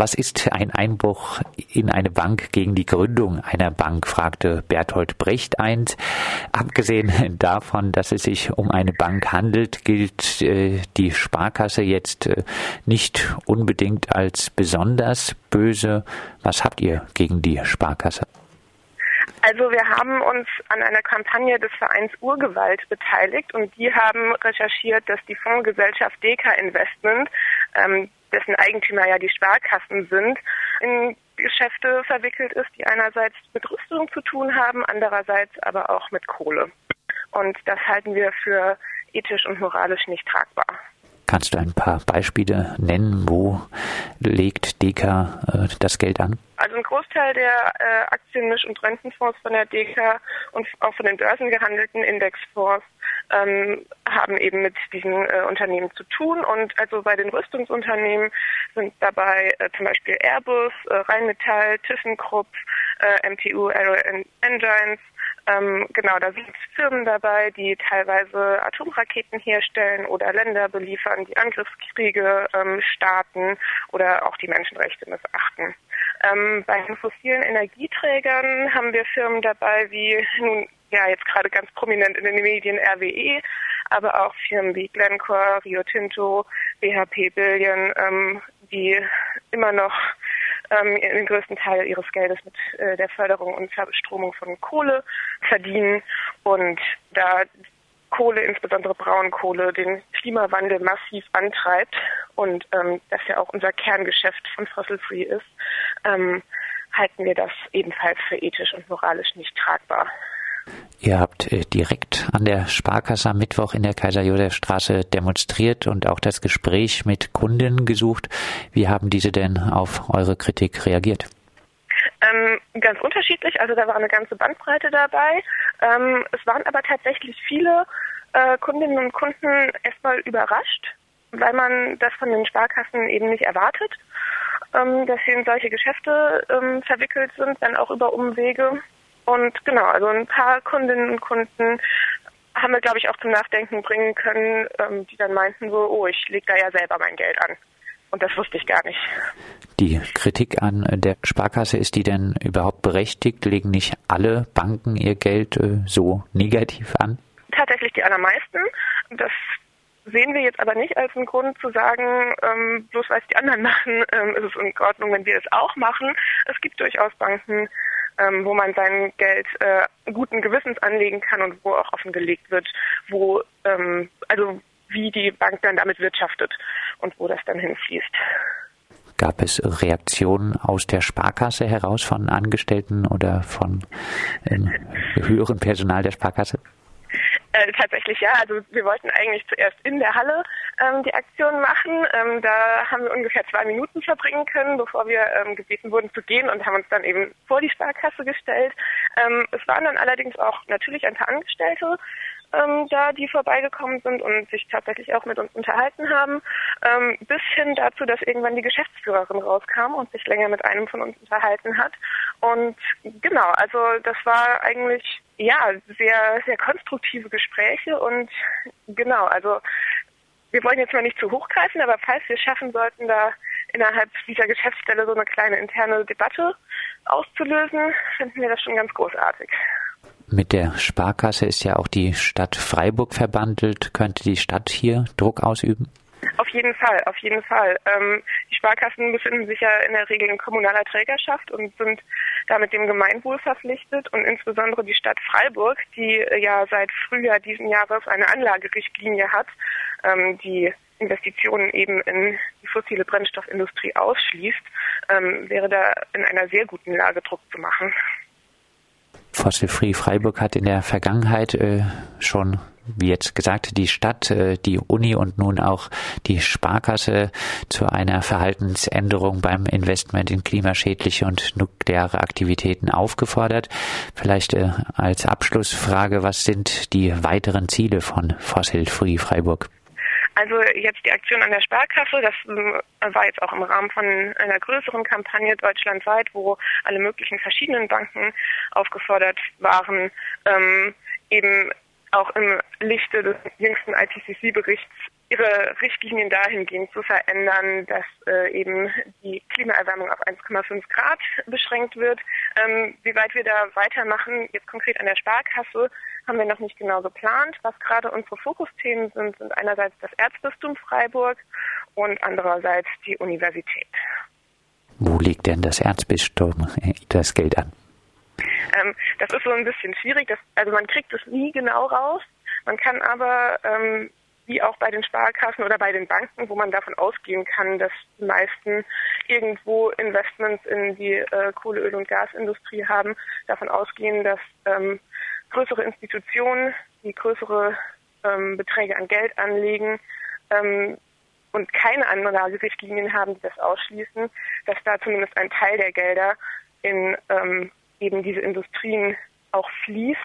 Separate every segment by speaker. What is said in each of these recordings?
Speaker 1: Was ist ein Einbruch in eine Bank gegen die Gründung einer Bank? fragte Bertolt Brecht einst. Abgesehen davon, dass es sich um eine Bank handelt, gilt äh, die Sparkasse jetzt äh, nicht unbedingt als besonders böse. Was habt ihr gegen die Sparkasse?
Speaker 2: Also wir haben uns an einer Kampagne des Vereins Urgewalt beteiligt und die haben recherchiert, dass die Fondsgesellschaft Deka Investment, ähm, dessen Eigentümer ja die Sparkassen sind, in Geschäfte verwickelt ist, die einerseits mit Rüstung zu tun haben, andererseits aber auch mit Kohle. Und das halten wir für ethisch und moralisch nicht tragbar.
Speaker 1: Kannst du ein paar Beispiele nennen, wo legt Deka äh, das Geld an?
Speaker 2: Also ein Großteil der äh, Aktienmisch- und Rentenfonds von der Deka und auch von den börsengehandelten Indexfonds ähm, haben eben mit diesen äh, Unternehmen zu tun. Und also bei den Rüstungsunternehmen sind dabei äh, zum Beispiel Airbus, äh, Rheinmetall, ThyssenKrupp, äh, MTU Aero Engines, ähm, genau, da sind Firmen dabei, die teilweise Atomraketen herstellen oder Länder beliefern, die Angriffskriege ähm, starten oder auch die Menschenrechte missachten. Ähm, bei den fossilen Energieträgern haben wir Firmen dabei wie nun ja jetzt gerade ganz prominent in den Medien RWE, aber auch Firmen wie Glencore, Rio Tinto, BHP Billion, ähm, die immer noch ähm, den größten Teil ihres Geldes mit äh, der Förderung und Verstromung von Kohle verdienen und da Kohle, insbesondere Braunkohle, den Klimawandel massiv antreibt und ähm, das ja auch unser Kerngeschäft von Fossil Free ist, ähm, halten wir das ebenfalls für ethisch und moralisch nicht tragbar.
Speaker 1: Ihr habt äh, direkt an der Sparkasse am Mittwoch in der Kaiser-Josef-Straße demonstriert und auch das Gespräch mit Kunden gesucht. Wie haben diese denn auf eure Kritik reagiert?
Speaker 2: Ähm, ganz unterschiedlich, also da war eine ganze Bandbreite dabei. Ähm, es waren aber tatsächlich viele äh, Kundinnen und Kunden erstmal überrascht, weil man das von den Sparkassen eben nicht erwartet, ähm, dass sie in solche Geschäfte ähm, verwickelt sind, dann auch über Umwege. Und genau, also ein paar Kundinnen und Kunden haben wir, glaube ich, auch zum Nachdenken bringen können, ähm, die dann meinten so, oh, ich lege da ja selber mein Geld an. Und das wusste ich gar nicht.
Speaker 1: Die Kritik an der Sparkasse, ist die denn überhaupt berechtigt? Legen nicht alle Banken ihr Geld äh, so negativ an?
Speaker 2: Tatsächlich die allermeisten. Das sehen wir jetzt aber nicht als einen Grund zu sagen, ähm, bloß weil es die anderen machen, ähm, ist es in Ordnung, wenn wir es auch machen. Es gibt durchaus Banken, ähm, wo man sein Geld äh, guten Gewissens anlegen kann und wo auch offengelegt wird, wo ähm, also wie die Bank dann damit wirtschaftet und wo das dann hinfließt.
Speaker 1: Gab es Reaktionen aus der Sparkasse heraus von Angestellten oder von ähm, höherem Personal der Sparkasse?
Speaker 2: Äh, tatsächlich ja. Also wir wollten eigentlich zuerst in der Halle ähm, die Aktion machen. Ähm, da haben wir ungefähr zwei Minuten verbringen können, bevor wir ähm, gebeten wurden zu gehen und haben uns dann eben vor die Sparkasse gestellt. Ähm, es waren dann allerdings auch natürlich ein paar Angestellte ähm, da, die vorbeigekommen sind und sich tatsächlich auch mit uns unterhalten haben, ähm, bis hin dazu, dass irgendwann die Geschäftsführerin rauskam und sich länger mit einem von uns unterhalten hat. Und genau, also das war eigentlich ja sehr, sehr konstruktive Gespräche und genau, also wir wollen jetzt mal nicht zu hoch greifen, aber falls wir schaffen sollten, da innerhalb dieser Geschäftsstelle so eine kleine interne Debatte auszulösen, finden wir das schon ganz großartig.
Speaker 1: Mit der Sparkasse ist ja auch die Stadt Freiburg verbandelt. Könnte die Stadt hier Druck ausüben?
Speaker 2: Auf jeden Fall, auf jeden Fall. Ähm, die Sparkassen befinden sich ja in der Regel in kommunaler Trägerschaft und sind damit dem Gemeinwohl verpflichtet und insbesondere die Stadt Freiburg, die äh, ja seit Frühjahr diesen Jahres eine Anlagerichtlinie hat, ähm, die Investitionen eben in die fossile Brennstoffindustrie ausschließt, ähm, wäre da in einer sehr guten Lage Druck zu machen.
Speaker 1: Fossil Free Freiburg hat in der Vergangenheit äh, schon wie jetzt gesagt, die Stadt, äh, die Uni und nun auch die Sparkasse zu einer Verhaltensänderung beim Investment in klimaschädliche und nukleare Aktivitäten aufgefordert. Vielleicht äh, als Abschlussfrage, was sind die weiteren Ziele von Fossil Free Freiburg?
Speaker 2: Also jetzt die Aktion an der Sparkasse, das ähm, war jetzt auch im Rahmen von einer größeren Kampagne deutschlandweit, wo alle möglichen verschiedenen Banken aufgefordert waren, ähm, eben auch im Lichte des jüngsten IPCC-Berichts ihre Richtlinien dahingehend zu verändern, dass äh, eben die Klimaerwärmung auf 1,5 Grad beschränkt wird. Ähm, wie weit wir da weitermachen, jetzt konkret an der Sparkasse, haben wir noch nicht genau geplant. Was gerade unsere Fokusthemen sind, sind einerseits das Erzbistum Freiburg und andererseits die Universität.
Speaker 1: Wo liegt denn das Erzbistum das Geld an?
Speaker 2: Ähm, das ist so ein bisschen schwierig. Das, also man kriegt es nie genau raus. Man kann aber ähm, wie auch bei den Sparkassen oder bei den Banken, wo man davon ausgehen kann, dass die meisten irgendwo Investments in die äh, Kohle, Öl und Gasindustrie haben, davon ausgehen, dass ähm, größere Institutionen, die größere ähm, Beträge an Geld anlegen ähm, und keine Anlagerichtlinien haben, die das ausschließen, dass da zumindest ein Teil der Gelder in ähm, eben diese Industrien auch fließt,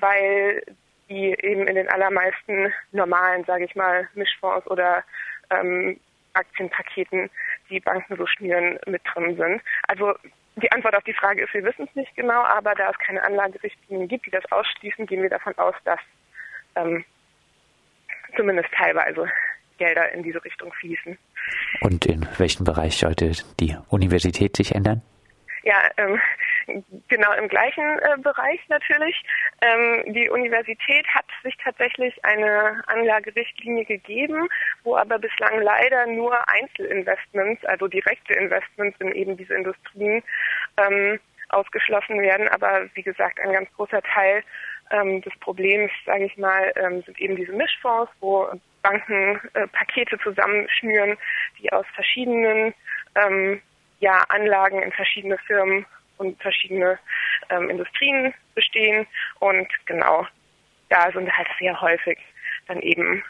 Speaker 2: weil die eben in den allermeisten normalen, sage ich mal, Mischfonds oder ähm, Aktienpaketen, die Banken so schnüren, mit drin sind. Also die Antwort auf die Frage ist, wir wissen es nicht genau, aber da es keine Anlagerichtlinien gibt, die das ausschließen, gehen wir davon aus, dass ähm, zumindest teilweise Gelder in diese Richtung fließen.
Speaker 1: Und in welchem Bereich sollte die Universität sich ändern?
Speaker 2: Ja, ähm, genau im gleichen äh, Bereich natürlich. Ähm, die Universität hat sich tatsächlich eine Anlagerichtlinie gegeben, wo aber bislang leider nur Einzelinvestments, also direkte Investments in eben diese Industrien ähm, ausgeschlossen werden. Aber wie gesagt, ein ganz großer Teil ähm, des Problems, sage ich mal, ähm, sind eben diese Mischfonds, wo Banken äh, Pakete zusammenschnüren, die aus verschiedenen ähm, ja, Anlagen in verschiedene Firmen und verschiedene ähm, Industrien bestehen. Und genau, da sind halt sehr häufig dann eben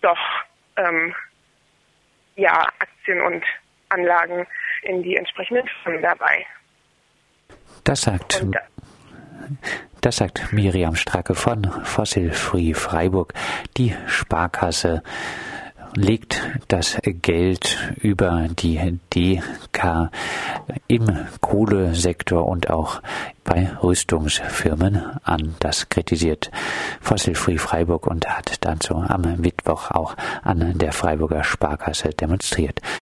Speaker 2: doch ähm, ja, Aktien und Anlagen in die entsprechenden Firmen dabei.
Speaker 1: Das sagt, und, das sagt Miriam Stracke von Fossil Free Freiburg, die Sparkasse legt das Geld über die DK im Kohlesektor und auch bei Rüstungsfirmen an. Das kritisiert Fossil Free Freiburg und hat dazu am Mittwoch auch an der Freiburger Sparkasse demonstriert.